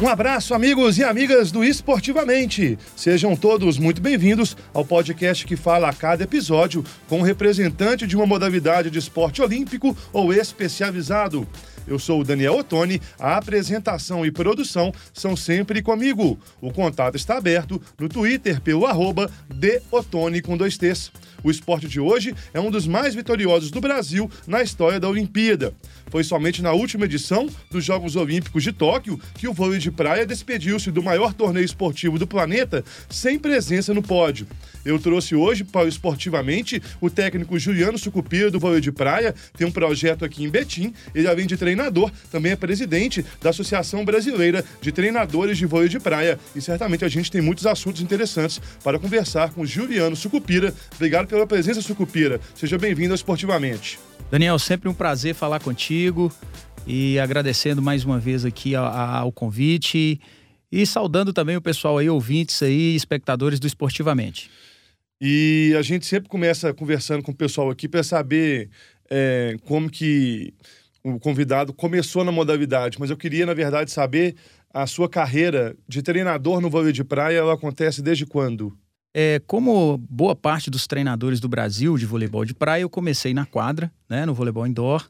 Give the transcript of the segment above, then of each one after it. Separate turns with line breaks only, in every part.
Um abraço, amigos e amigas do Esportivamente. Sejam todos muito bem-vindos ao podcast que fala a cada episódio com um representante de uma modalidade de esporte olímpico ou especializado. Eu sou o Daniel Ottoni, a apresentação e produção são sempre comigo. O contato está aberto no Twitter pelo arroba com dois T's. O esporte de hoje é um dos mais vitoriosos do Brasil na história da Olimpíada. Foi somente na última edição dos Jogos Olímpicos de Tóquio que o vôlei de praia despediu-se do maior torneio esportivo do planeta sem presença no pódio. Eu trouxe hoje para o Esportivamente o técnico Juliano Sucupira do vôlei de praia, tem um projeto aqui em Betim, ele além de treinador, também é presidente da Associação Brasileira de Treinadores de Vôlei de Praia e certamente a gente tem muitos assuntos interessantes para conversar com Juliano Sucupira. Obrigado pela presença, Sucupira. Seja bem-vindo ao Esportivamente.
Daniel, sempre um prazer falar contigo e agradecendo mais uma vez aqui ao convite e saudando também o pessoal aí, ouvintes aí, espectadores do Esportivamente.
E a gente sempre começa conversando com o pessoal aqui para saber é, como que o convidado começou na modalidade, mas eu queria, na verdade, saber a sua carreira de treinador no vôlei de praia, ela acontece desde quando?
É, como boa parte dos treinadores do Brasil de voleibol de praia, eu comecei na quadra, né, no voleibol indoor,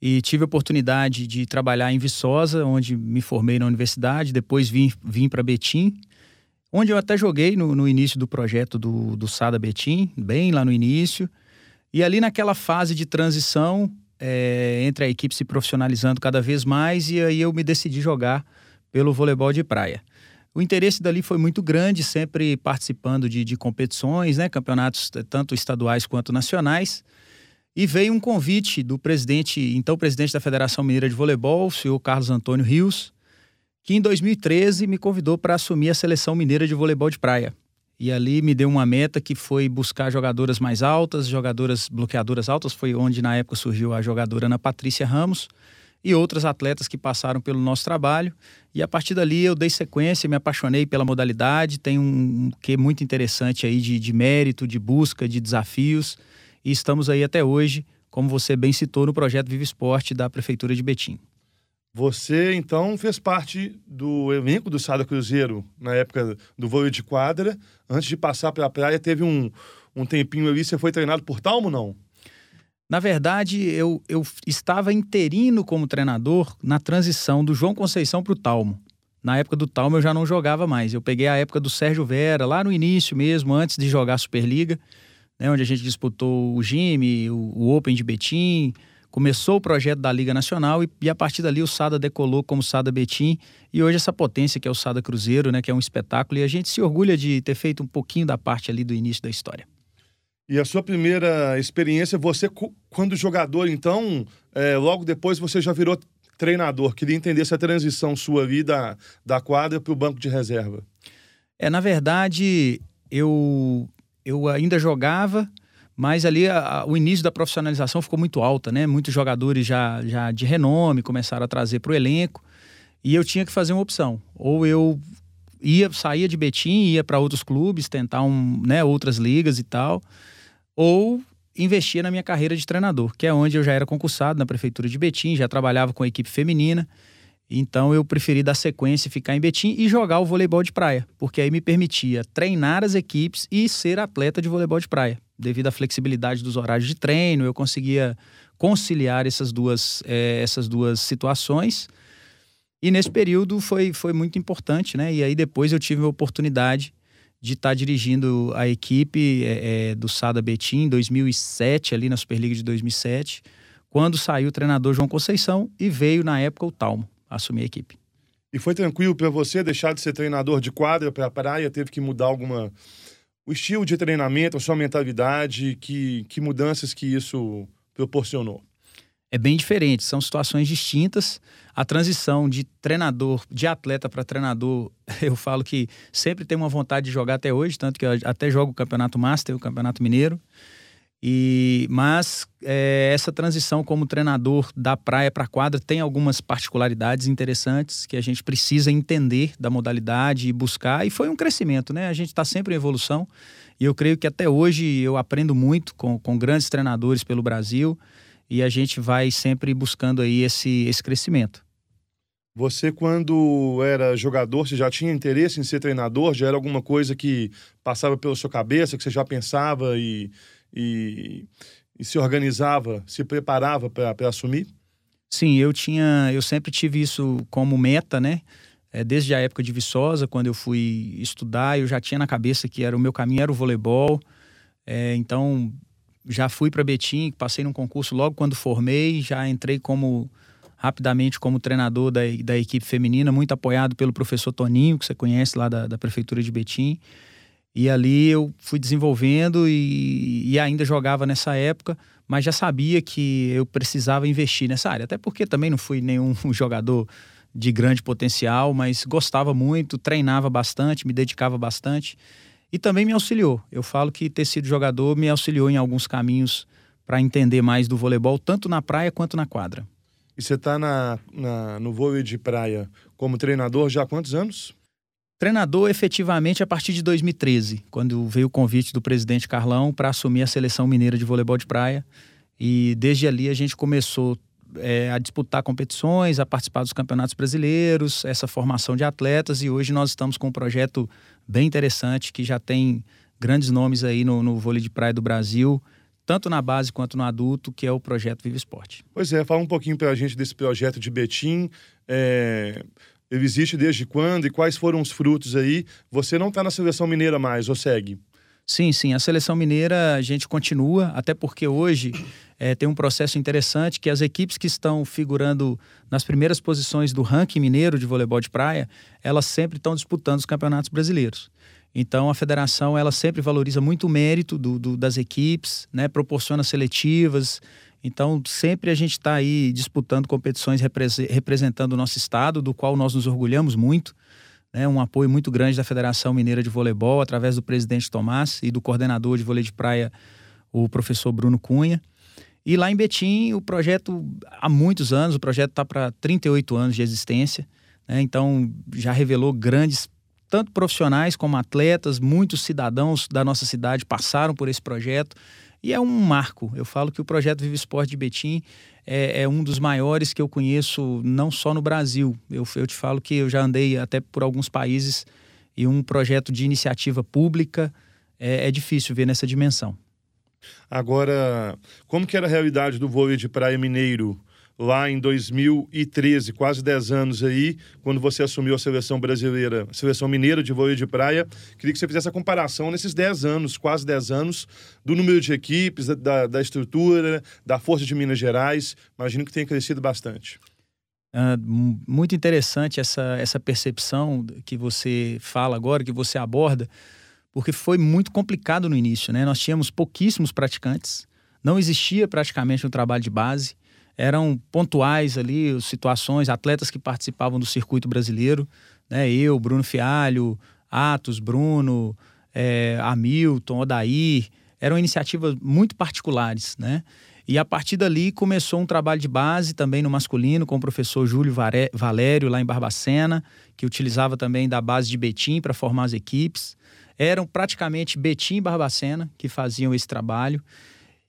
e tive a oportunidade de trabalhar em Viçosa, onde me formei na universidade, depois vim, vim para Betim, onde eu até joguei no, no início do projeto do, do Sada Betim, bem lá no início, e ali naquela fase de transição, é, entre a equipe se profissionalizando cada vez mais, e aí eu me decidi jogar pelo voleibol de praia. O interesse dali foi muito grande, sempre participando de, de competições, né, campeonatos tanto estaduais quanto nacionais. E veio um convite do presidente, então presidente da Federação Mineira de Voleibol, o senhor Carlos Antônio Rios, que em 2013 me convidou para assumir a seleção mineira de voleibol de praia. E ali me deu uma meta que foi buscar jogadoras mais altas, jogadoras bloqueadoras altas, foi onde na época surgiu a jogadora Ana Patrícia Ramos e outras atletas que passaram pelo nosso trabalho. E a partir dali eu dei sequência, me apaixonei pela modalidade, tem um que muito interessante aí de, de mérito, de busca, de desafios. E estamos aí até hoje, como você bem citou, no projeto Vive Esporte da Prefeitura de Betim.
Você, então, fez parte do elenco do Sada Cruzeiro na época do vôlei de quadra. Antes de passar pela praia, teve um, um tempinho ali. Você foi treinado por Talmo, não?
Na verdade, eu, eu estava interino como treinador na transição do João Conceição para o Talmo. Na época do Talmo eu já não jogava mais. Eu peguei a época do Sérgio Vera, lá no início mesmo, antes de jogar a Superliga, né, onde a gente disputou o Gime, o, o Open de Betim, começou o projeto da Liga Nacional e, e, a partir dali o Sada decolou como Sada Betim e hoje essa potência que é o Sada Cruzeiro, né, que é um espetáculo e a gente se orgulha de ter feito um pouquinho da parte ali do início da história.
E a sua primeira experiência, você, quando jogador, então, é, logo depois você já virou treinador. Queria entender essa transição sua vida da quadra para o banco de reserva.
É, na verdade, eu, eu ainda jogava, mas ali a, a, o início da profissionalização ficou muito alta, né? Muitos jogadores já, já de renome começaram a trazer para o elenco e eu tinha que fazer uma opção. Ou eu ia saía de Betim, ia para outros clubes, tentar um, né, outras ligas e tal ou investia na minha carreira de treinador, que é onde eu já era concursado na prefeitura de Betim, já trabalhava com a equipe feminina. Então eu preferi dar sequência, ficar em Betim e jogar o voleibol de praia, porque aí me permitia treinar as equipes e ser atleta de voleibol de praia. Devido à flexibilidade dos horários de treino, eu conseguia conciliar essas duas, é, essas duas situações. E nesse período foi, foi muito importante, né? E aí depois eu tive a oportunidade de estar tá dirigindo a equipe é, é, do Sada Betim em 2007, ali na Superliga de 2007, quando saiu o treinador João Conceição e veio na época o Talmo assumir a equipe.
E foi tranquilo para você deixar de ser treinador de quadra para praia? Teve que mudar alguma o estilo de treinamento, a sua mentalidade, que, que mudanças que isso proporcionou?
É bem diferente, são situações distintas. A transição de treinador, de atleta para treinador, eu falo que sempre tem uma vontade de jogar até hoje, tanto que eu até jogo o Campeonato Master, o Campeonato Mineiro. E mas é, essa transição como treinador da praia para quadra tem algumas particularidades interessantes que a gente precisa entender da modalidade e buscar. E foi um crescimento, né? A gente está sempre em evolução. E eu creio que até hoje eu aprendo muito com, com grandes treinadores pelo Brasil e a gente vai sempre buscando aí esse, esse crescimento.
Você, quando era jogador, você já tinha interesse em ser treinador? Já era alguma coisa que passava pela sua cabeça, que você já pensava e, e, e se organizava, se preparava para assumir?
Sim, eu tinha, eu sempre tive isso como meta, né? É, desde a época de Viçosa, quando eu fui estudar, eu já tinha na cabeça que era o meu caminho era o voleibol. É, então, já fui para Betim, passei num concurso logo quando formei, já entrei como rapidamente como treinador da, da equipe feminina, muito apoiado pelo professor Toninho, que você conhece lá da, da prefeitura de Betim. E ali eu fui desenvolvendo e, e, ainda jogava nessa época, mas já sabia que eu precisava investir nessa área. Até porque também não fui nenhum jogador de grande potencial, mas gostava muito, treinava bastante, me dedicava bastante e também me auxiliou. Eu falo que ter sido jogador me auxiliou em alguns caminhos para entender mais do voleibol, tanto na praia quanto na quadra.
E você está na, na, no vôlei de praia como treinador já há quantos anos?
Treinador efetivamente a partir de 2013, quando veio o convite do presidente Carlão para assumir a seleção mineira de voleibol de praia. E desde ali a gente começou é, a disputar competições, a participar dos campeonatos brasileiros, essa formação de atletas. E hoje nós estamos com um projeto bem interessante que já tem grandes nomes aí no, no vôlei de praia do Brasil tanto na base quanto no adulto, que é o projeto Vive Esporte.
Pois é, fala um pouquinho para a gente desse projeto de Betim. É, ele existe desde quando e quais foram os frutos aí? Você não está na seleção mineira mais, ou segue?
Sim, sim. A seleção mineira a gente continua, até porque hoje é, tem um processo interessante que as equipes que estão figurando nas primeiras posições do ranking mineiro de voleibol de praia, elas sempre estão disputando os campeonatos brasileiros. Então a federação ela sempre valoriza muito o mérito do, do das equipes, né? proporciona seletivas, então, sempre a gente está aí disputando competições representando o nosso estado, do qual nós nos orgulhamos muito. Né? Um apoio muito grande da Federação Mineira de Voleibol, através do presidente Tomás e do coordenador de vôlei de praia, o professor Bruno Cunha. E lá em Betim, o projeto, há muitos anos, o projeto está para 38 anos de existência. Né? Então, já revelou grandes, tanto profissionais como atletas, muitos cidadãos da nossa cidade passaram por esse projeto e é um marco. Eu falo que o projeto Vive Esporte de Betim é, é, um dos maiores que eu conheço, não só no Brasil. Eu, eu te falo que eu já andei até por alguns países e um projeto de iniciativa pública é, é difícil ver nessa dimensão.
Agora, como que era a realidade do vôlei de praia mineiro lá em 2013, quase 10 anos aí, quando você assumiu a seleção brasileira, a seleção mineira de vôlei de praia. Queria que você fizesse a comparação nesses 10 anos, quase 10 anos, do número de equipes, da, da estrutura, da força de Minas Gerais. Imagino que tenha crescido bastante.
Uh, muito interessante essa, essa percepção que você fala agora, que você aborda, porque foi muito complicado no início, né? Nós tínhamos pouquíssimos praticantes, não existia praticamente um trabalho de base eram pontuais ali, situações, atletas que participavam do circuito brasileiro, né? Eu, Bruno Fialho, Atos, Bruno, é, Hamilton, Odair, eram iniciativas muito particulares, né? E a partir dali começou um trabalho de base também no masculino com o professor Júlio Valério lá em Barbacena, que utilizava também da base de Betim para formar as equipes. Eram praticamente Betim e Barbacena que faziam esse trabalho.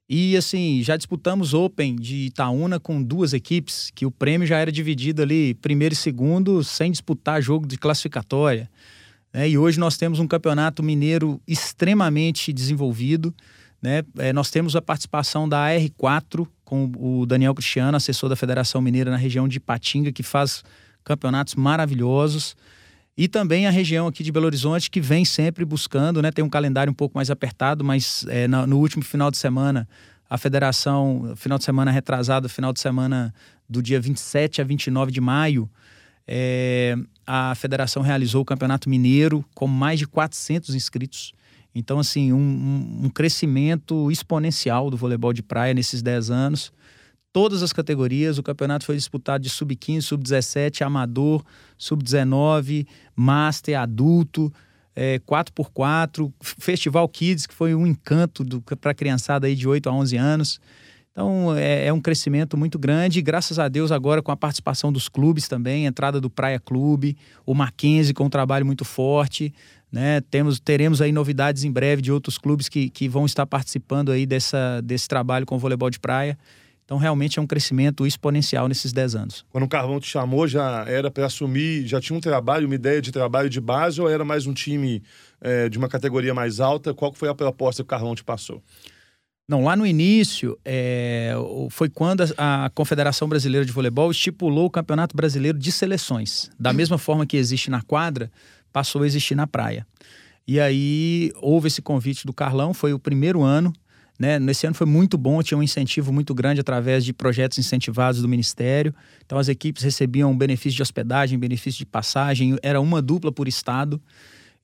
E assim, já disputamos Open de Itaúna com duas equipes, que o prêmio já era dividido ali primeiro e segundo, sem disputar jogo de classificatória. Né? E hoje nós temos um campeonato mineiro extremamente desenvolvido. Né? É, nós temos a participação da AR4 com o Daniel Cristiano, assessor da Federação Mineira na região de Patinga, que faz campeonatos maravilhosos. E também a região aqui de Belo Horizonte, que vem sempre buscando, né? Tem um calendário um pouco mais apertado, mas é, no, no último final de semana, a federação, final de semana retrasado, final de semana do dia 27 a 29 de maio, é, a federação realizou o Campeonato Mineiro com mais de 400 inscritos. Então, assim, um, um crescimento exponencial do voleibol de praia nesses 10 anos todas as categorias. O campeonato foi disputado de sub-15, sub-17, amador, sub-19, master, adulto, é, 4x4, Festival Kids, que foi um encanto para a criançada aí de 8 a 11 anos. Então é, é, um crescimento muito grande, graças a Deus agora com a participação dos clubes também, entrada do Praia Clube, o Mackenzie com um trabalho muito forte, né? Temos, teremos aí novidades em breve de outros clubes que, que vão estar participando aí dessa, desse trabalho com o voleibol de praia. Então, realmente é um crescimento exponencial nesses 10 anos.
Quando o Carvão te chamou, já era para assumir, já tinha um trabalho, uma ideia de trabalho de base ou era mais um time é, de uma categoria mais alta? Qual foi a proposta que o Carvão te passou?
Não, lá no início é, foi quando a, a, Confederação Brasileira de Voleibol estipulou o Campeonato Brasileiro de Seleções. Da mesma forma que existe na quadra, passou a existir na praia. E aí houve esse convite do Carlão, foi o primeiro ano. Né? Nesse ano foi muito bom, tinha um incentivo muito grande através de projetos incentivados do Ministério. Então as equipes recebiam benefício de hospedagem, benefício de passagem, era uma dupla por estado.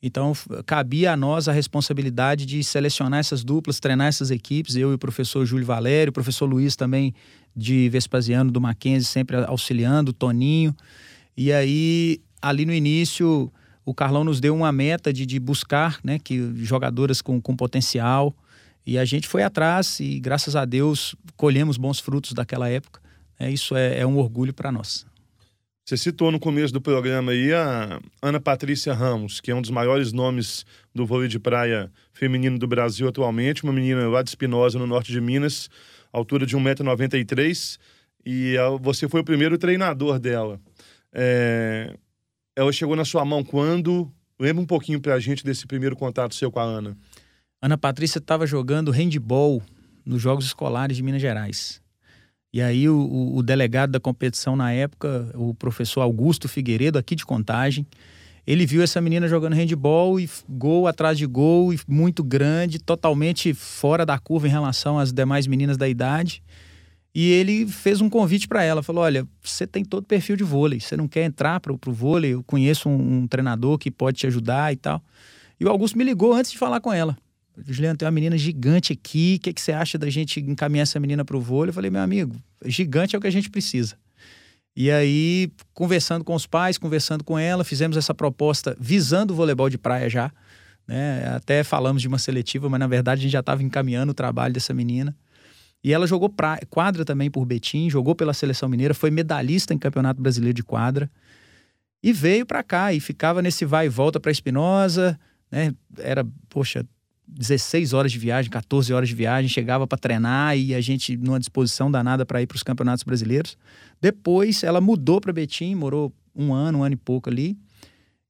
Então, cabia a nós a responsabilidade de selecionar essas duplas, treinar essas equipes, eu e o professor Júlio Valério, o professor Luiz também de Vespasiano, do Mackenzie, sempre auxiliando, Toninho. E aí, ali no início, o Carlão nos deu uma meta de, de buscar né, que jogadoras com, com potencial. E a gente foi atrás e, graças a Deus, colhemos bons frutos daquela época. É, isso é, é um orgulho para nós.
Você citou no começo do programa aí a Ana Patrícia Ramos, que é um dos maiores nomes do vôlei de praia feminino do Brasil atualmente, uma menina lá de Espinosa, no norte de Minas, altura de 1,93m, e você foi o primeiro treinador dela. É... Ela chegou na sua mão quando? Lembra um pouquinho pra gente desse primeiro contato seu com a Ana.
Ana Patrícia estava jogando handball nos Jogos Escolares de Minas Gerais. E aí o, o, delegado da competição na época, o professor Augusto Figueiredo, aqui de Contagem, ele viu essa menina jogando handball e gol atrás de gol, e muito grande, totalmente fora da curva em relação às demais meninas da idade. E ele fez um convite para ela, falou: "Olha, você tem todo perfil de vôlei, você não quer entrar para o vôlei? Eu conheço um, um treinador que pode te ajudar e tal". E o Augusto me ligou antes de falar com ela. Juliano, tem uma menina gigante aqui, o que, que você acha da gente encaminhar essa menina para o vôlei? Eu falei, meu amigo, gigante é o que a gente precisa. E aí, conversando com os pais, conversando com ela, fizemos essa proposta visando o voleibol de praia já. Né? Até falamos de uma seletiva, mas na verdade a gente já estava encaminhando o trabalho dessa menina. E ela jogou pra... quadra também por Betim, jogou pela seleção mineira, foi medalhista em Campeonato Brasileiro de Quadra. E veio para cá e ficava nesse vai e volta para Espinosa, né? Era, poxa, 16 horas de viagem, 14 horas de viagem, chegava para treinar e a gente numa disposição danada para ir para os campeonatos brasileiros. Depois ela mudou para Betim, morou um ano, um ano e pouco ali.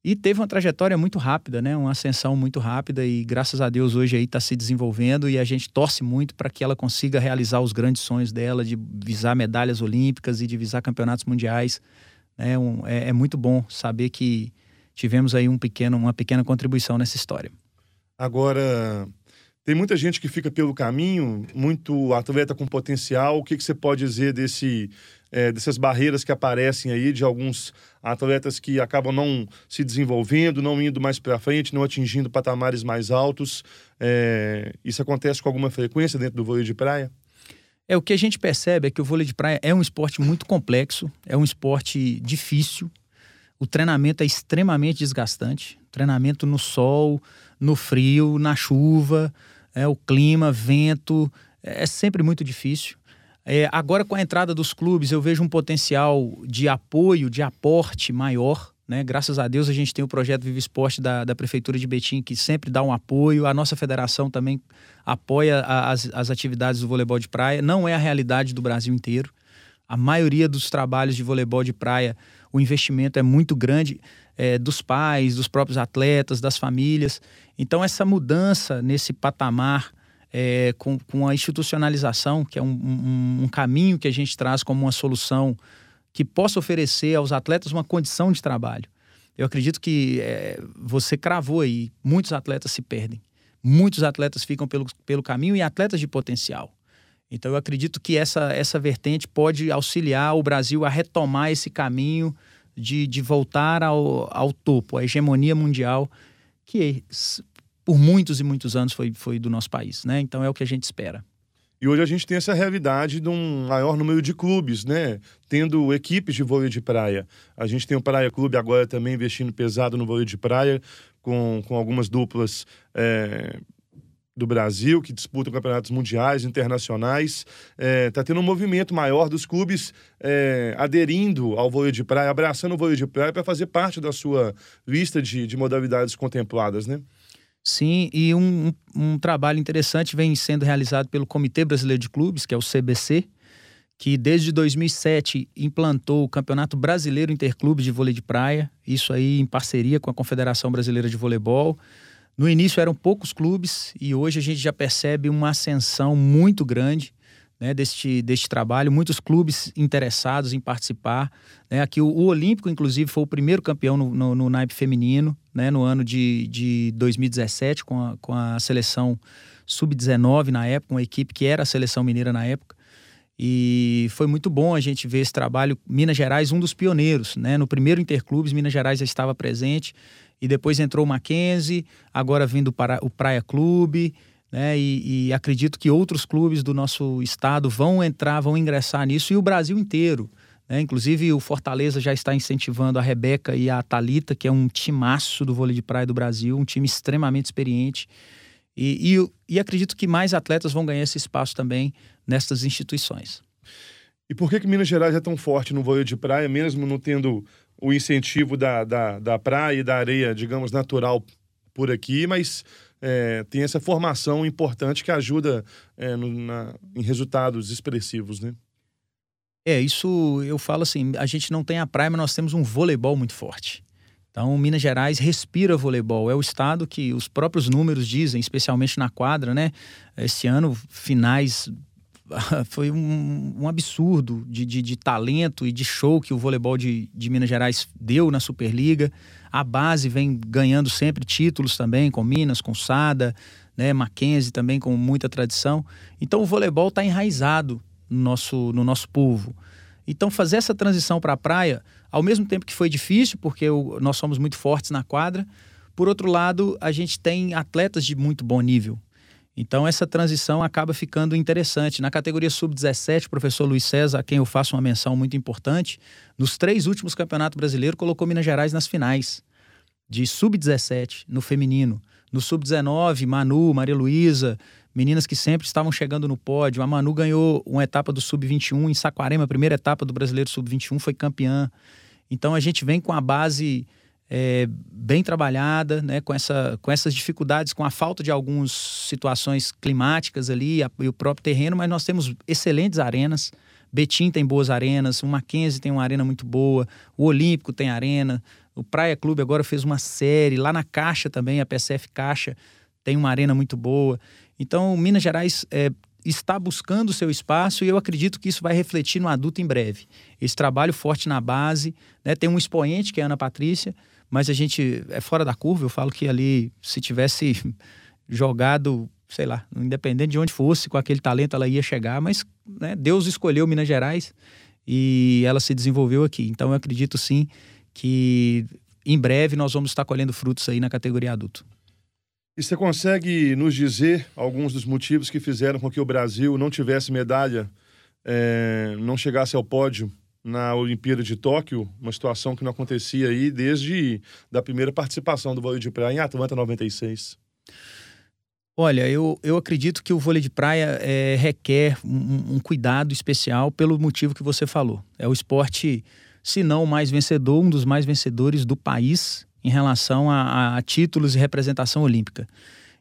E teve uma trajetória muito rápida, né? Uma ascensão muito rápida e graças a Deus hoje aí está se desenvolvendo e a gente torce muito para que ela consiga realizar os grandes sonhos dela de visar medalhas olímpicas e de visar campeonatos mundiais. É, um, é, é muito bom saber que tivemos aí um pequeno, uma pequena contribuição nessa história.
Agora, tem muita gente que fica pelo caminho, muito atleta com potencial. O que, que você pode dizer desse, é, dessas barreiras que aparecem aí, de alguns atletas que acabam não se desenvolvendo, não indo mais para frente, não atingindo patamares mais altos? É, isso acontece com alguma frequência dentro do vôlei de praia?
É, o que a gente percebe é que o vôlei de praia é um esporte muito complexo, é um esporte difícil. O treinamento é extremamente desgastante. Treinamento no sol, no frio, na chuva, é, o clima, vento, é sempre muito difícil. É, agora, com a entrada dos clubes, eu vejo um potencial de apoio, de aporte maior. Né? Graças a Deus, a gente tem o projeto Vive Esporte da, da Prefeitura de Betim, que sempre dá um apoio. A nossa federação também apoia as, as atividades do voleibol de praia. Não é a realidade do Brasil inteiro. A maioria dos trabalhos de voleibol de praia, o investimento é muito grande é, dos pais, dos próprios atletas, das famílias. Então, essa mudança nesse patamar, é, com, com a institucionalização, que é um, um, um, caminho que a gente traz como uma solução que possa oferecer aos atletas uma condição de trabalho. Eu acredito que é, você cravou aí, muitos atletas se perdem. Muitos atletas ficam pelo, pelo caminho e atletas de potencial. Então, eu acredito que essa, essa vertente pode auxiliar o Brasil a retomar esse caminho de, de voltar ao, ao topo, à hegemonia mundial, que por muitos e muitos anos foi, foi do nosso país. Né? Então é o que a gente espera.
E hoje a gente tem essa realidade de um maior número de clubes, né? Tendo equipes de vôlei de praia. A gente tem o Praia Clube agora também investindo pesado no vôlei de praia, com, com algumas duplas é, do Brasil, que disputam campeonatos mundiais, internacionais. Está é, tá tendo um movimento maior dos clubes é, aderindo ao vôlei de praia, abraçando o vôlei de praia para fazer parte da sua lista de, de modalidades contempladas, né?
Sim, e um, um, trabalho interessante vem sendo realizado pelo Comitê Brasileiro de Clubes, que é o CBC, que desde 2007 implantou o Campeonato Brasileiro Interclubes de Vôlei de Praia, isso aí em parceria com a Confederação Brasileira de Voleibol. No início eram poucos clubes e hoje a gente já percebe uma ascensão muito grande né, deste, deste trabalho, muitos clubes interessados em participar. Né? Aqui o, o, Olímpico, inclusive, foi o primeiro campeão no, no, no naipe feminino, né, no ano de, de 2017, com a, com a seleção sub-19 na época, uma equipe que era a seleção mineira na época. E foi muito bom a gente ver esse trabalho. Minas Gerais, um dos pioneiros, né? No primeiro Interclubes, Minas Gerais já estava presente. E depois entrou o Mackenzie, agora vindo para o Praia Clube. Né? E, e, acredito que outros clubes do nosso estado vão entrar, vão ingressar nisso e o Brasil inteiro. Né? Inclusive o Fortaleza já está incentivando a Rebeca e a Talita, que é um timaço do vôlei de praia do Brasil, um time extremamente experiente. E, e, e acredito que mais atletas vão ganhar esse espaço também nessas instituições.
E por que, que Minas Gerais é tão forte no vôlei de praia, mesmo não tendo o incentivo da, da, da praia e da areia, digamos, natural por aqui, mas é, tem essa formação importante que ajuda é, no, na, em resultados expressivos, né?
É, isso eu falo assim, a gente não tem a praia, mas nós temos um voleibol muito forte. Então, Minas Gerais respira voleibol. É o estado que os próprios números dizem, especialmente na quadra, né? Esse ano, finais. Foi um, um absurdo de, de, de, talento e de show que o voleibol de, de Minas Gerais deu na Superliga. A base vem ganhando sempre títulos também, com Minas, com Sada, né? Mackenzie também com muita tradição. Então, o voleibol está enraizado no nosso, no nosso povo. Então, fazer essa transição para a praia, ao mesmo tempo que foi difícil, porque nós somos muito fortes na quadra, por outro lado, a gente tem atletas de muito bom nível. Então, essa transição acaba ficando interessante. Na categoria sub-17, o professor Luiz César, a quem eu faço uma menção muito importante, nos três últimos campeonatos brasileiros, colocou Minas Gerais nas finais, de sub-17, no feminino. No sub-19, Manu, Maria Luísa, meninas que sempre estavam chegando no pódio. A Manu ganhou uma etapa do Sub-21 em Saquarema, a primeira etapa do Brasileiro Sub-21, foi campeã. Então a gente vem com a base é, bem trabalhada, né, com, essa, com essas dificuldades, com a falta de algumas situações climáticas ali a, e o próprio terreno, mas nós temos excelentes arenas. Betim tem boas arenas, o Mackenzie tem uma arena muito boa, o Olímpico tem arena, o Praia Clube agora fez uma série, lá na Caixa também, a PCF Caixa tem uma arena muito boa. Então, Minas Gerais é, está buscando o seu espaço e eu acredito que isso vai refletir no adulto em breve. Esse trabalho forte na base, né? tem um expoente que é a Ana Patrícia, mas a gente é fora da curva. Eu falo que ali, se tivesse jogado, sei lá, independente de onde fosse, com aquele talento ela ia chegar, mas né, Deus escolheu Minas Gerais e ela se desenvolveu aqui. Então eu acredito sim que em breve nós vamos estar colhendo frutos aí na categoria adulto.
E você consegue nos dizer alguns dos motivos que fizeram com que o Brasil não tivesse medalha, é, não chegasse ao pódio na Olimpíada de Tóquio, uma situação que não acontecia aí desde da primeira participação do vôlei de praia em Atlanta 96?
Olha, eu, eu acredito que o vôlei de praia é, requer um, um, cuidado especial pelo motivo que você falou. É o esporte, se não o mais vencedor, um dos mais vencedores do país em relação a, a títulos e representação olímpica.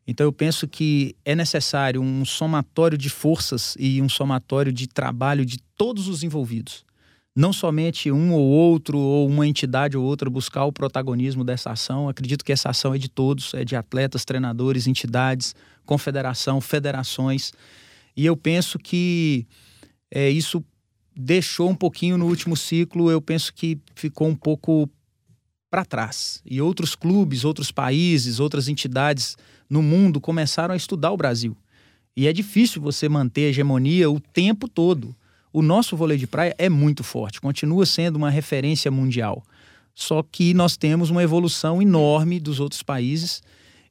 Então eu penso que é necessário um somatório de forças e um somatório de trabalho de todos os envolvidos. Não somente um ou outro, ou uma entidade ou outra buscar o protagonismo dessa ação. Acredito que essa ação é de todos, é de atletas, treinadores, entidades, confederação, federações. E eu penso que é, isso deixou um pouquinho no último ciclo, eu penso que ficou um pouco para trás. E outros clubes, outros países, outras entidades no mundo começaram a estudar o Brasil. E é difícil você manter a hegemonia o tempo todo. O nosso vôlei de praia é muito forte, continua sendo uma referência mundial. Só que nós temos uma evolução enorme dos outros países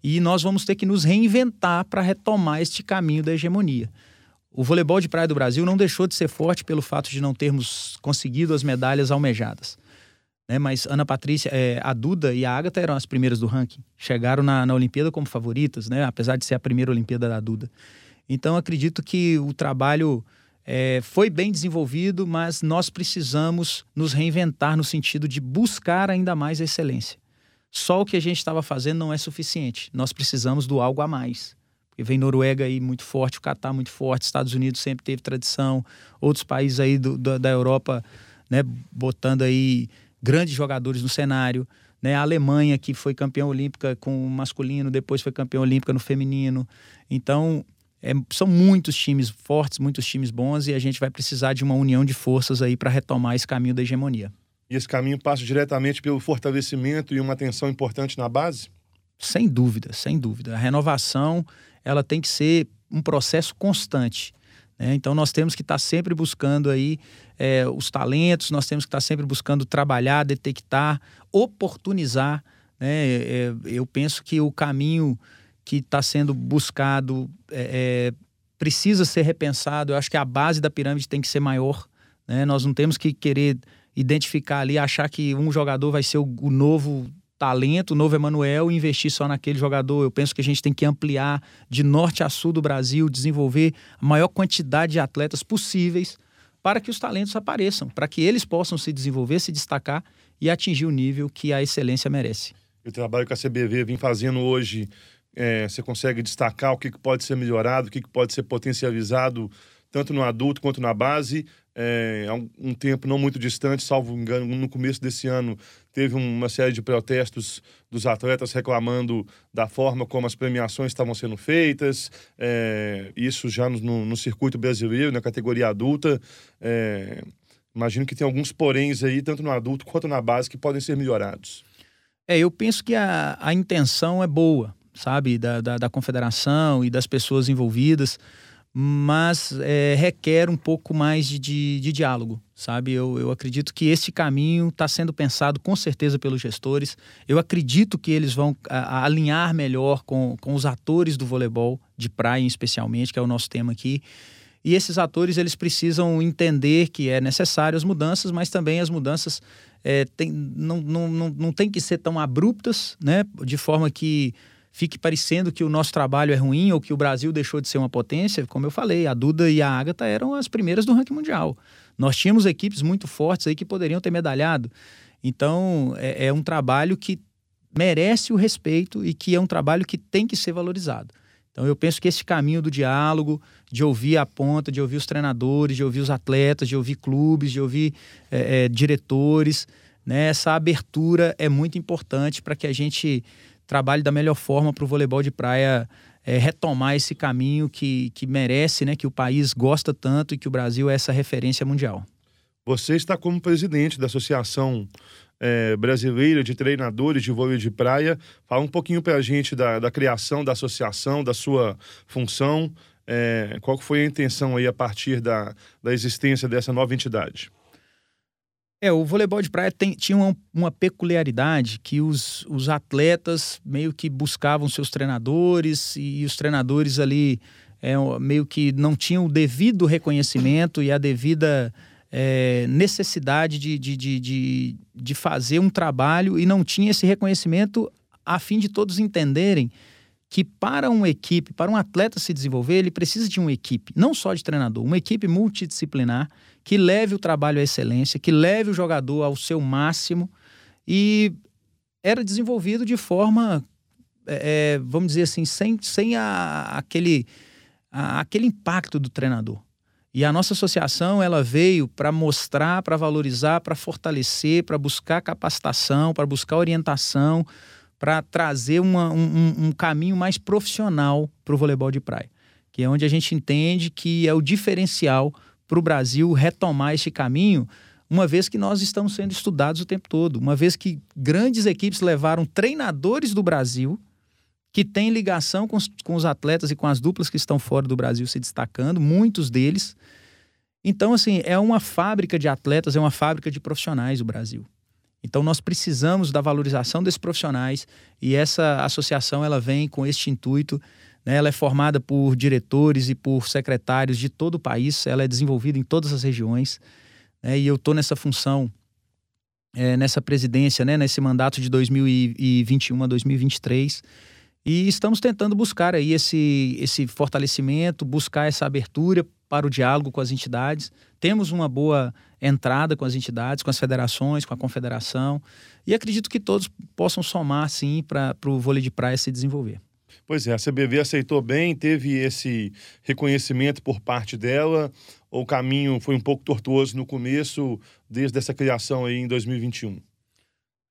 e nós vamos ter que nos reinventar para retomar este caminho da hegemonia. O voleibol de praia do Brasil não deixou de ser forte pelo fato de não termos conseguido as medalhas almejadas. Né? Mas Ana Patrícia, é, a Duda e a Agatha eram as primeiras do ranking. Chegaram na, na Olimpíada como favoritas, né? apesar de ser a primeira Olimpíada da Duda. Então, acredito que o trabalho é, foi bem desenvolvido, mas nós precisamos nos reinventar no sentido de buscar ainda mais a excelência. Só o que a gente estava fazendo não é suficiente. Nós precisamos do algo a mais Porque vem Noruega aí muito forte, o Catar muito forte, Estados Unidos sempre teve tradição, outros países aí do, do, da Europa, né, botando aí grandes jogadores no cenário. Né, a Alemanha, que foi campeã olímpica com o masculino, depois foi campeã olímpica no feminino. Então, é, são muitos times fortes, muitos times bons, e a gente vai precisar de uma união de forças aí para retomar esse caminho da hegemonia.
E esse caminho passa diretamente pelo fortalecimento e uma atenção importante na base?
Sem dúvida, sem dúvida. A renovação ela tem que ser um processo constante. Né? Então nós temos que estar sempre buscando aí é, os talentos, nós temos que estar sempre buscando trabalhar, detectar, oportunizar. Né? É, eu penso que o caminho que está sendo buscado é, é, precisa ser repensado. Eu acho que a base da pirâmide tem que ser maior. Né? Nós não temos que querer identificar ali, achar que um jogador vai ser o, o novo talento, o novo Emanuel e investir só naquele jogador. Eu penso que a gente tem que ampliar de norte a sul do Brasil, desenvolver a maior quantidade de atletas possíveis para que os talentos apareçam, para que eles possam se desenvolver, se destacar e atingir o nível que a excelência merece.
O trabalho que a CBV vem fazendo hoje, é, você consegue destacar o que pode ser melhorado, o que pode ser potencializado, tanto no adulto quanto na base, é, há um, um, tempo não muito distante, salvo engano, no começo desse ano, teve uma série de protestos dos atletas reclamando da forma como as premiações estavam sendo feitas, é, isso já no, no, circuito brasileiro, na categoria adulta. É, imagino que tem alguns poréns aí, tanto no adulto quanto na base, que podem ser melhorados.
É, eu penso que a, a intenção é boa, sabe, da, da, da confederação e das pessoas envolvidas mas é, requer um pouco mais de, de, de diálogo, sabe? Eu, eu, acredito que esse caminho está sendo pensado com certeza pelos gestores. Eu acredito que eles vão a, a alinhar melhor com, com os atores do voleibol, de praia especialmente, que é o nosso tema aqui. E esses atores eles precisam entender que é necessário as mudanças, mas também as mudanças é, tem, não, não, não, não tem que ser tão abruptas, né? De forma que fique parecendo que o nosso trabalho é ruim ou que o Brasil deixou de ser uma potência, como eu falei, a Duda e a Agatha eram as primeiras do ranking mundial. Nós tínhamos equipes muito fortes aí que poderiam ter medalhado. Então, é, é um trabalho que merece o respeito e que é um trabalho que tem que ser valorizado. Então, eu penso que esse caminho do diálogo, de ouvir a ponta, de ouvir os treinadores, de ouvir os atletas, de ouvir clubes, de ouvir é, é, diretores, né? essa abertura é muito importante para que a gente trabalhe da melhor forma para o voleibol de praia é, retomar esse caminho que, que merece, né, que o país gosta tanto e que o Brasil é essa referência mundial.
Você está como presidente da Associação é, Brasileira de Treinadores de Vôlei de Praia. Fala um pouquinho para a gente da, da criação da associação, da sua função. É, qual foi a intenção aí a partir da, da existência dessa nova entidade?
É, o voleibol de praia tem, tinha uma, uma, peculiaridade que os, os atletas meio que buscavam seus treinadores e os treinadores ali é, meio que não tinham o devido reconhecimento e a devida é, necessidade de, de, de, de, de fazer um trabalho e não tinha esse reconhecimento a fim de todos entenderem que para uma equipe, para um atleta se desenvolver, ele precisa de uma equipe, não só de treinador, uma equipe multidisciplinar que leve o trabalho à excelência, que leve o jogador ao seu máximo e era desenvolvido de forma, é, é vamos dizer assim, sem, sem a, aquele, a, aquele impacto do treinador. E a nossa associação ela veio para mostrar, para valorizar, para fortalecer, para buscar capacitação, para buscar orientação, para trazer uma, um, um caminho mais profissional para o voleibol de praia, que é onde a gente entende que é o diferencial para o Brasil retomar este caminho, uma vez que nós estamos sendo estudados o tempo todo, uma vez que grandes equipes levaram treinadores do Brasil que têm ligação com os, com os atletas e com as duplas que estão fora do Brasil se destacando, muitos deles. Então, assim, é uma fábrica de atletas, é uma fábrica de profissionais o Brasil. Então nós precisamos da valorização desses profissionais e essa associação ela vem com este intuito. Né? Ela é formada por diretores e por secretários de todo o país. Ela é desenvolvida em todas as regiões. Né? E eu estou nessa função, é, nessa presidência, né? nesse mandato de 2021 a 2023. E estamos tentando buscar aí esse, esse fortalecimento, buscar essa abertura para o diálogo com as entidades. Temos uma boa entrada com as entidades, com as federações, com a confederação. E acredito que todos possam somar, sim, para o vôlei de praia se desenvolver.
Pois é, a CBV aceitou bem, teve esse reconhecimento por parte dela. O caminho foi um pouco tortuoso no começo, desde essa criação aí em 2021.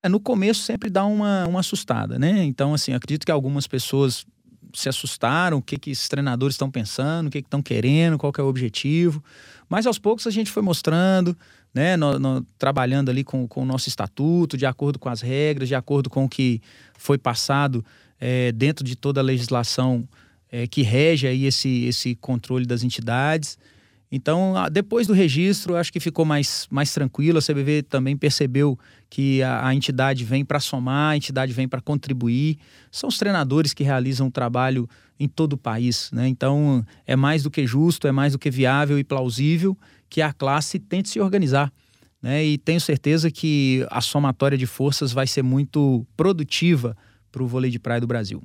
É, no começo sempre dá uma, uma assustada, né? Então, assim, acredito que algumas pessoas se assustaram, o que, que esses treinadores estão pensando, o que estão que querendo, qual que é o objetivo. Mas aos poucos a gente foi mostrando, né, no, no, trabalhando ali com, com o nosso estatuto, de acordo com as regras, de acordo com o que foi passado é, dentro de toda a legislação é, que rege aí esse, esse controle das entidades. Então, depois do registro, acho que ficou mais, mais tranquilo. A CBV também percebeu que a, a entidade vem para somar, a entidade vem para contribuir. São os treinadores que realizam o trabalho em todo o país. Né? Então, é mais do que justo, é mais do que viável e plausível que a classe tente se organizar. Né? E tenho certeza que a somatória de forças vai ser muito produtiva para o vôlei de praia do Brasil.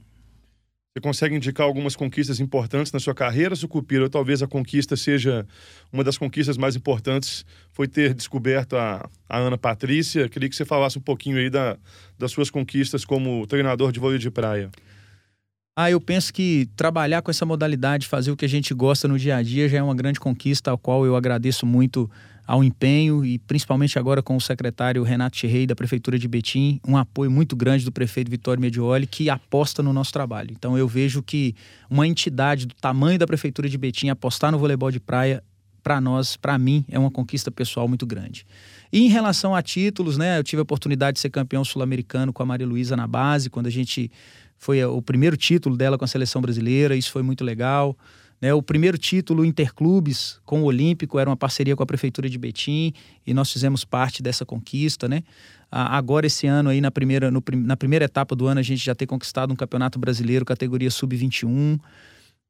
Você consegue indicar algumas conquistas importantes na sua carreira, Sucupira? Ou talvez a conquista seja uma das conquistas mais importantes, foi ter descoberto a, a Ana Patrícia. Queria que você falasse um pouquinho aí da, das suas conquistas como treinador de vôlei de praia.
Ah, eu penso que trabalhar com essa modalidade, fazer o que a gente gosta no dia a dia, já é uma grande conquista, ao qual eu agradeço muito ao empenho e principalmente agora com o secretário Renato Cherrei da Prefeitura de Betim, um apoio muito grande do prefeito Vitório Medioli, que aposta no nosso trabalho. Então eu vejo que uma entidade do tamanho da Prefeitura de Betim apostar no voleibol de praia, para nós, para mim, é uma conquista pessoal muito grande. E em relação a títulos, né, eu tive a oportunidade de ser campeão sul-americano com a Maria Luísa na base, quando a gente foi o primeiro título dela com a seleção brasileira, isso foi muito legal. Né, o primeiro título interclubes com o Olímpico era uma parceria com a Prefeitura de Betim e nós fizemos parte dessa conquista. Né? agora, esse ano, aí, na, primeira, no, na primeira etapa do ano, a gente já tem conquistado um campeonato brasileiro categoria sub-21.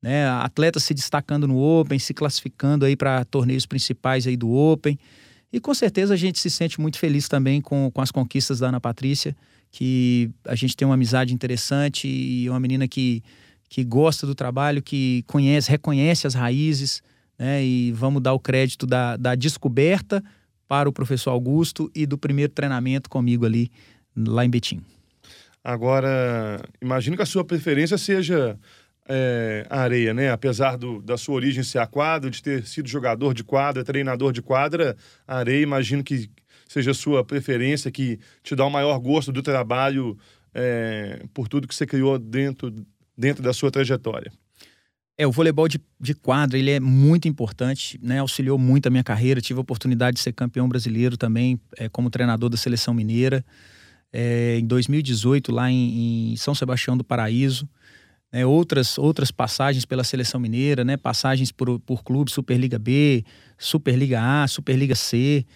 Né? Atletas se destacando no Open, se classificando aí para torneios principais aí do Open. E com certeza a gente se sente muito feliz também com, com as conquistas da Ana Patrícia, que a gente tem uma amizade interessante e uma menina que que gosta do trabalho, que conhece, reconhece as raízes, né? E vamos dar o crédito da, da descoberta para o professor Augusto e do primeiro treinamento comigo ali, lá em Betim.
Agora, imagino que a sua preferência seja é, a areia, né? Apesar do, da sua origem ser a quadra, de ter sido jogador de quadra, treinador de quadra, a areia, imagino que seja a sua preferência, que te dá o maior gosto do trabalho é, por tudo que você criou dentro dentro da sua trajetória?
É, o voleibol de, de quadra, ele é muito importante, né? Auxiliou muito a minha carreira. Tive a oportunidade de ser campeão brasileiro também, é, como treinador da Seleção Mineira. É, em 2018, lá em, em, São Sebastião do Paraíso. É, outras, outras passagens pela Seleção Mineira, né? Passagens por, por clubes, Superliga B, Superliga A, Superliga C.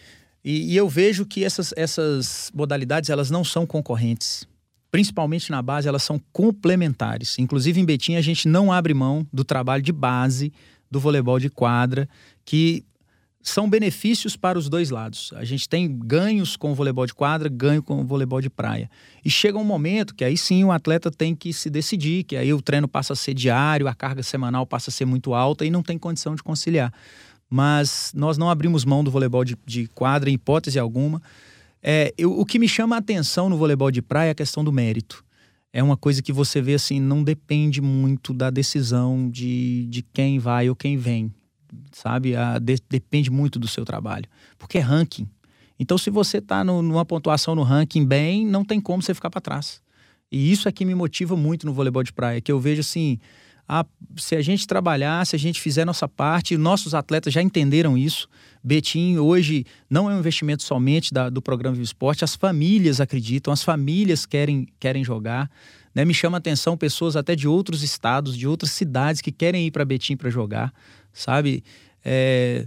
E, e eu vejo que essas, essas modalidades, elas não são concorrentes principalmente na base, elas são complementares. Inclusive em Betim a gente não abre mão do trabalho de base do voleibol de quadra, que são benefícios para os dois lados. A gente tem ganhos com o voleibol de quadra, ganho com o voleibol de praia. E chega um momento que aí sim o atleta tem que se decidir, que aí o treino passa a ser diário, a carga semanal passa a ser muito alta e não tem condição de conciliar. Mas nós não abrimos mão do voleibol de, de quadra em hipótese alguma. É, eu, o que me chama a atenção no voleibol de praia é a questão do mérito. É uma coisa que você vê assim, não depende muito da decisão de, de quem vai ou quem vem, sabe? A, de, depende muito do seu trabalho, porque é ranking. Então, se você está numa pontuação no ranking bem, não tem como você ficar para trás. E isso é que me motiva muito no voleibol de praia, que eu vejo assim, a, se a gente trabalhar, se a gente fizer nossa parte, nossos atletas já entenderam isso. Betim hoje não é um investimento somente da, do programa Vivo Esporte, as famílias acreditam, as famílias querem, querem jogar. Né? Me chama a atenção pessoas até de outros estados, de outras cidades que querem ir para Betim para jogar, sabe? É,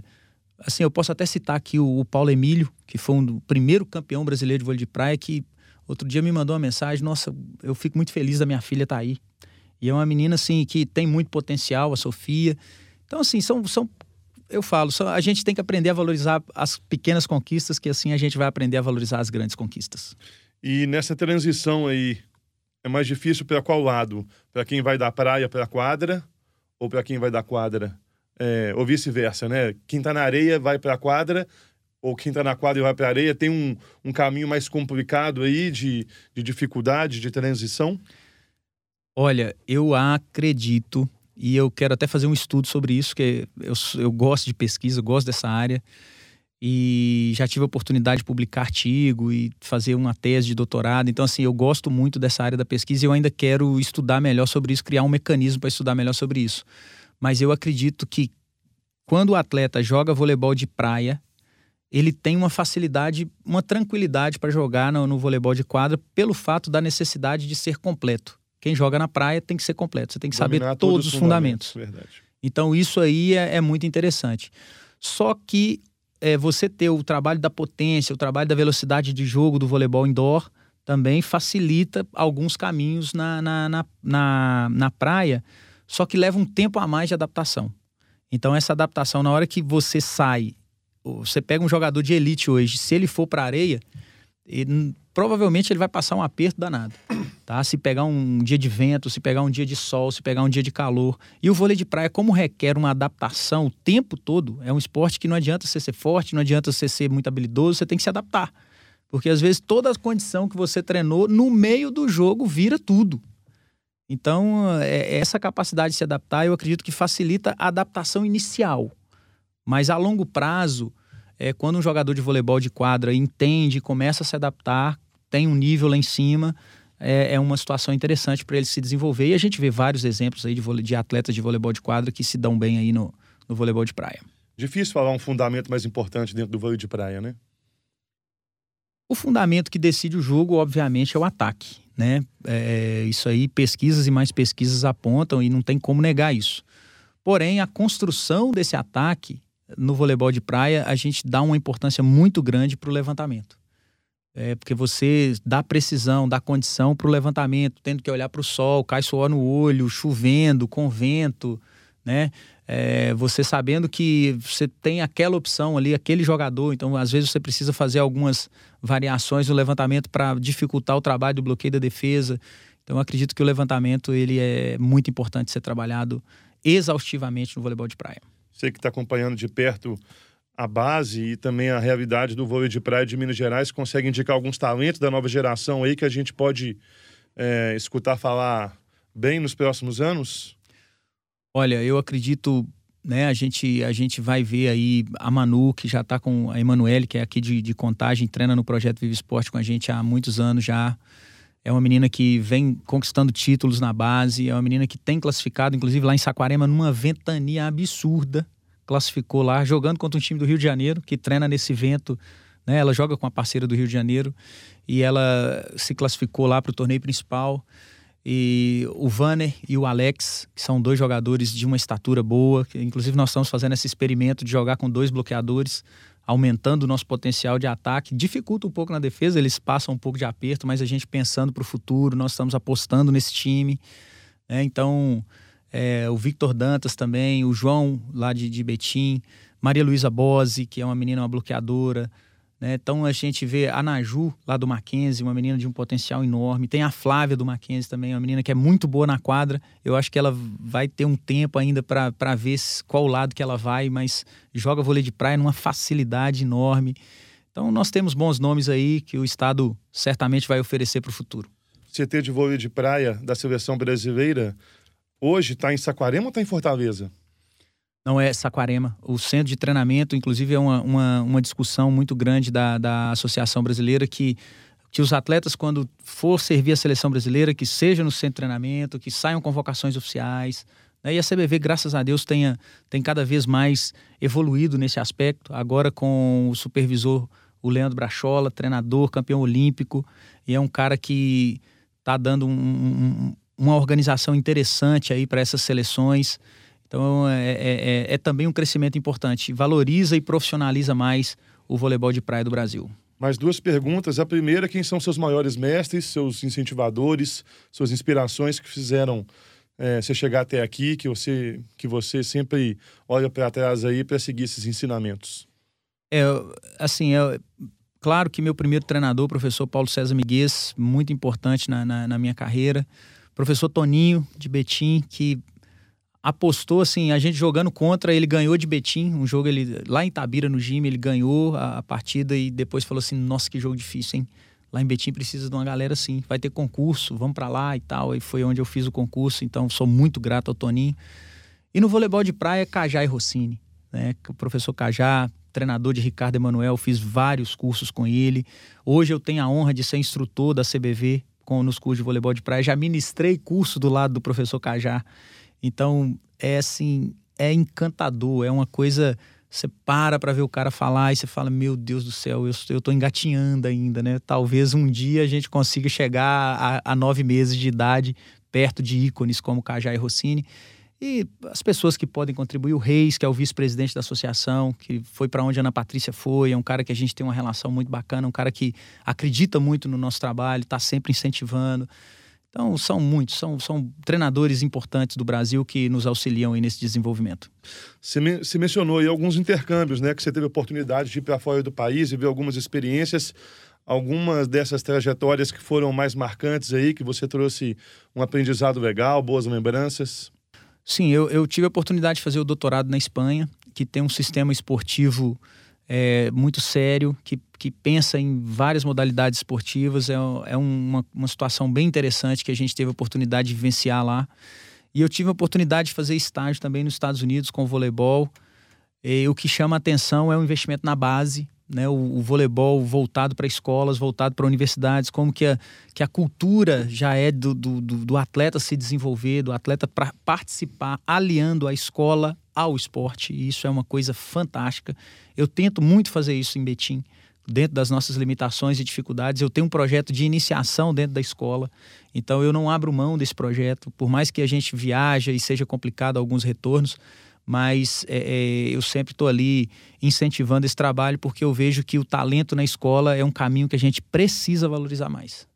assim, eu posso até citar aqui o, o Paulo Emílio, que foi um, o primeiro campeão brasileiro de vôlei de praia, que outro dia me mandou uma mensagem, nossa, eu fico muito feliz da minha filha estar tá aí. E é uma menina, assim, que tem muito potencial, a Sofia. Então, assim, são, são eu falo, a gente tem que aprender a valorizar as pequenas conquistas, que assim a gente vai aprender a valorizar as grandes conquistas.
E nessa transição aí, é mais difícil para qual lado? Para quem vai da praia para a quadra ou para quem vai da quadra? É, ou vice-versa, né? Quem está na areia vai para a quadra ou quem está na quadra e vai para a areia tem um, um caminho mais complicado aí de, de dificuldade, de transição?
Olha, eu acredito e eu quero até fazer um estudo sobre isso, que eu, eu gosto de pesquisa, eu gosto dessa área e já tive a oportunidade de publicar artigo e fazer uma tese de doutorado. Então, assim, eu gosto muito dessa área da pesquisa e eu ainda quero estudar melhor sobre isso, criar um mecanismo para estudar melhor sobre isso. Mas eu acredito que quando o atleta joga voleibol de praia, ele tem uma facilidade, uma tranquilidade para jogar no, no, voleibol de quadra pelo fato da necessidade de ser completo. Quem joga na praia tem que ser completo, você tem que Dominar saber todos, todos os fundamentos. fundamentos. Então isso aí é, é, muito interessante. Só que é, você ter o trabalho da potência, o trabalho da velocidade de jogo do voleibol indoor também facilita alguns caminhos na, na, na, na, na praia, só que leva um tempo a mais de adaptação. Então essa adaptação, na hora que você sai você pega um jogador de elite hoje, se ele for para areia, provavelmente ele vai passar um aperto danado. Tá? Se pegar um dia de vento, se pegar um dia de sol, se pegar um dia de calor. E o vôlei de praia, como requer uma adaptação o tempo todo, é um esporte que não adianta você ser forte, não adianta você ser muito habilidoso, você tem que se adaptar. Porque às vezes toda a condição que você treinou no meio do jogo vira tudo. Então, é, essa capacidade de se adaptar, eu acredito que facilita a adaptação inicial. Mas a longo prazo, é, quando um jogador de voleibol de quadra entende, começa a se adaptar, tem um nível lá em cima, é, é uma situação interessante para ele se desenvolver. E a gente vê vários exemplos aí de, vole, de atletas de voleibol de quadra que se dão bem aí no, no voleibol de praia.
Difícil falar um fundamento mais importante dentro do vôlei de praia, né?
O fundamento que decide o jogo, obviamente, é o ataque. Né? É, isso aí, pesquisas e mais pesquisas apontam e não tem como negar isso. Porém, a construção desse ataque no voleibol de praia, a gente dá uma importância muito grande para o levantamento. É porque você dá precisão, dá condição para o levantamento, tendo que olhar para o sol, cai suor no olho, chovendo, com vento, né? É, você sabendo que você tem aquela opção ali, aquele jogador, então às vezes você precisa fazer algumas variações no levantamento para dificultar o trabalho do bloqueio da defesa. Então acredito que o levantamento ele é muito importante ser trabalhado exaustivamente no voleibol de praia.
Você que está acompanhando de perto a base e também a realidade do vôlei de praia de Minas Gerais, consegue indicar alguns talentos da nova geração aí que a gente pode é, escutar falar bem nos próximos anos?
Olha, eu acredito, né, a gente, a gente vai ver aí a Manu, que já está com a Emanuele, que é aqui de, de Contagem, treina no Projeto Vive Esporte com a gente há muitos anos já. É uma menina que vem conquistando títulos na base, é uma menina que tem classificado, inclusive lá em Saquarema, numa ventania absurda. Classificou lá, jogando contra um time do Rio de Janeiro, que treina nesse vento. Né? Ela joga com a parceira do Rio de Janeiro e ela se classificou lá para o torneio principal. E o Vanner e o Alex, que são dois jogadores de uma estatura boa, que, inclusive nós estamos fazendo esse experimento de jogar com dois bloqueadores aumentando o nosso potencial de ataque. Dificulta um pouco na defesa, eles passam um pouco de aperto, mas a gente pensando para o futuro, nós estamos apostando nesse time. Né? Então, é, o Victor Dantas também, o João lá de, de Betim, Maria Luísa Bose, que é uma menina, uma bloqueadora. Né? Então a gente vê a Naju, lá do Mackenzie, uma menina de um potencial enorme. Tem a Flávia do Mackenzie também, uma menina que é muito boa na quadra. Eu acho que ela vai ter um tempo ainda para ver qual lado que ela vai, mas joga vôlei de praia numa facilidade enorme. Então nós temos bons nomes aí que o Estado certamente vai oferecer para o futuro.
CT de vôlei de praia da seleção brasileira hoje está em Saquarema ou está em Fortaleza?
Não é Saquarema. O centro de treinamento, inclusive, é uma, uma, uma discussão muito grande da, da Associação Brasileira que, que os atletas, quando for servir a seleção brasileira, que seja no centro de treinamento, que saiam convocações oficiais. Né? E a CBV, graças a Deus, tenha, tem cada vez mais evoluído nesse aspecto. Agora com o supervisor, o Leandro Brachola, treinador, campeão olímpico, e é um cara que está dando um, um, uma organização interessante aí para essas seleções. Então é, é, é, é também um crescimento importante. Valoriza e profissionaliza mais o voleibol de praia do Brasil.
Mais duas perguntas. A primeira, quem são seus maiores mestres, seus incentivadores, suas inspirações que fizeram é, você chegar até aqui, que você, que você sempre olha para trás aí para seguir esses ensinamentos?
É, assim, é, claro que meu primeiro treinador, o professor Paulo César Miguel, muito importante na, na, na minha carreira. Professor Toninho, de Betim, que apostou assim, a gente jogando contra, ele ganhou de Betim, um jogo ele lá em Tabira no Gime, ele ganhou a, a, partida e depois falou assim: "Nossa, que jogo difícil, hein?" lá em Betim precisa de uma galera assim, vai ter concurso, vamos para lá e tal. E foi onde eu fiz o concurso, então sou muito grato ao Toninho. E no voleibol de praia, Cajá e Rossini, né? O professor Cajá, treinador de Ricardo Emanuel, fiz vários cursos com ele. Hoje eu tenho a honra de ser instrutor da CBV com, nos cursos de voleibol de praia. Já ministrei curso do lado do professor Cajá. Então, é assim, é encantador, é uma coisa você para para ver o cara falar e você fala, meu Deus do céu, eu, tô engatinhando ainda, né? Talvez um dia a gente consiga chegar a, a nove meses de idade perto de ícones como Cajá e Rossini. E as pessoas que podem contribuir, o Reis, que é o vice-presidente da associação, que foi para onde a Ana Patrícia foi, é um cara que a gente tem uma relação muito bacana, um cara que acredita muito no nosso trabalho, está sempre incentivando. Então, são muitos, são, são treinadores importantes do Brasil que nos auxiliam nesse desenvolvimento.
Você, você mencionou aí alguns intercâmbios, né? Que você teve a oportunidade de ir para fora do país e ver algumas experiências. Algumas dessas trajetórias que foram mais marcantes aí, que você trouxe um aprendizado legal, boas lembranças?
Sim, eu, eu tive a oportunidade de fazer o doutorado na Espanha, que tem um sistema esportivo é, muito sério, que, que pensa em várias modalidades esportivas. É, é uma, uma situação bem interessante que a gente teve a oportunidade de vivenciar lá. E eu tive a oportunidade de fazer estágio também nos Estados Unidos com o voleibol. E o que chama a atenção é o investimento na base, né, o, o voleibol voltado para escolas, voltado para universidades, como que a, que a cultura já é do, do, do atleta se desenvolver, do atleta para participar, aliando a escola ao esporte, e isso é uma coisa fantástica. Eu tento muito fazer isso em Betim, dentro das nossas limitações e dificuldades. Eu tenho um projeto de iniciação dentro da escola, então eu não abro mão desse projeto, por mais que a gente viaje e seja complicado alguns retornos, mas é, é, eu sempre estou ali incentivando esse trabalho porque eu vejo que o talento na escola é um caminho que a gente precisa valorizar mais.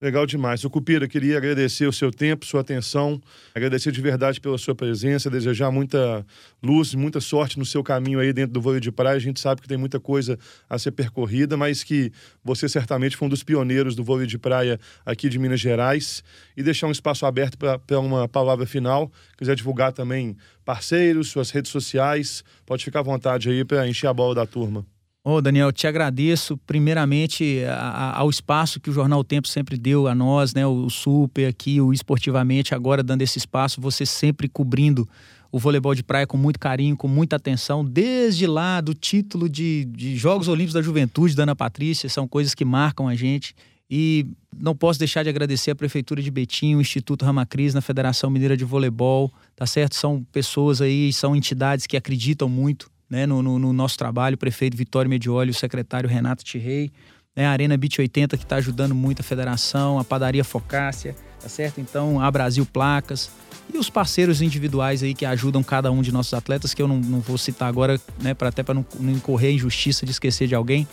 Legal demais. O Cupira, queria agradecer o seu tempo, sua atenção, agradecer de verdade pela sua presença, desejar muita luz, muita sorte no seu caminho aí dentro do vôlei de praia. A gente sabe que tem muita coisa a ser percorrida, mas que você certamente foi um dos pioneiros do vôlei de praia aqui de Minas Gerais. E deixar um espaço aberto para uma palavra final. Quiser divulgar também parceiros, suas redes sociais, pode ficar à vontade aí para encher a bola da turma.
Ô, oh, Daniel, te agradeço primeiramente a, a, ao espaço que o Jornal Tempo sempre deu a nós, né? O, o Super aqui, o Esportivamente, agora dando esse espaço, você sempre cobrindo o voleibol de praia com muito carinho, com muita atenção, desde lá do título de, de Jogos Olímpicos da Juventude da Ana Patrícia, são coisas que marcam a gente. E não posso deixar de agradecer a Prefeitura de Betim, o Instituto Ramacris, na Federação Mineira de Voleibol, tá certo? São pessoas aí, são entidades que acreditam muito né, no, no, no, nosso trabalho, o prefeito Vitório Medioli, o secretário Renato Tirrei, né, a Arena Beat 80 que está ajudando muito a federação, a Padaria Focácia, tá certo? Então, a Brasil Placas e os parceiros individuais aí que ajudam cada um de nossos atletas, que eu não, não vou citar agora, né, pra, até para não, não incorrer em justiça de esquecer de alguém,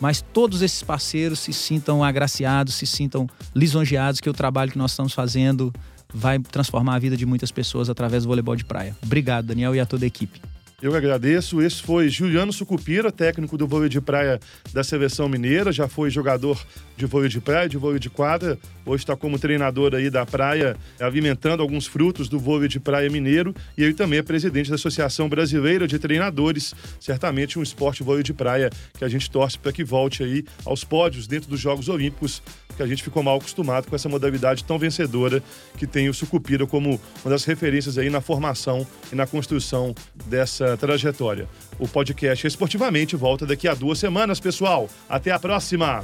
mas todos esses parceiros se sintam agraciados, se sintam lisonjeados que o trabalho que nós estamos fazendo vai transformar a vida de muitas pessoas através do voleibol de praia. Obrigado, Daniel, e a toda a equipe.
Eu agradeço. Esse foi Juliano Sucupira, técnico do vôlei de praia da seleção mineira. Já foi jogador de vôlei de praia, de vôlei de quadra. Hoje está como treinador aí da praia, alimentando alguns frutos do vôlei de praia mineiro. E ele também é presidente da Associação Brasileira de Treinadores. Certamente um esporte vôlei de praia que a gente torce para que volte aí aos pódios dentro dos Jogos Olímpicos que a gente ficou mal acostumado com essa modalidade tão vencedora que tem o Sucupira como uma das referências aí na formação e na construção dessa trajetória. O podcast Esportivamente volta daqui a duas semanas, pessoal. Até a próxima!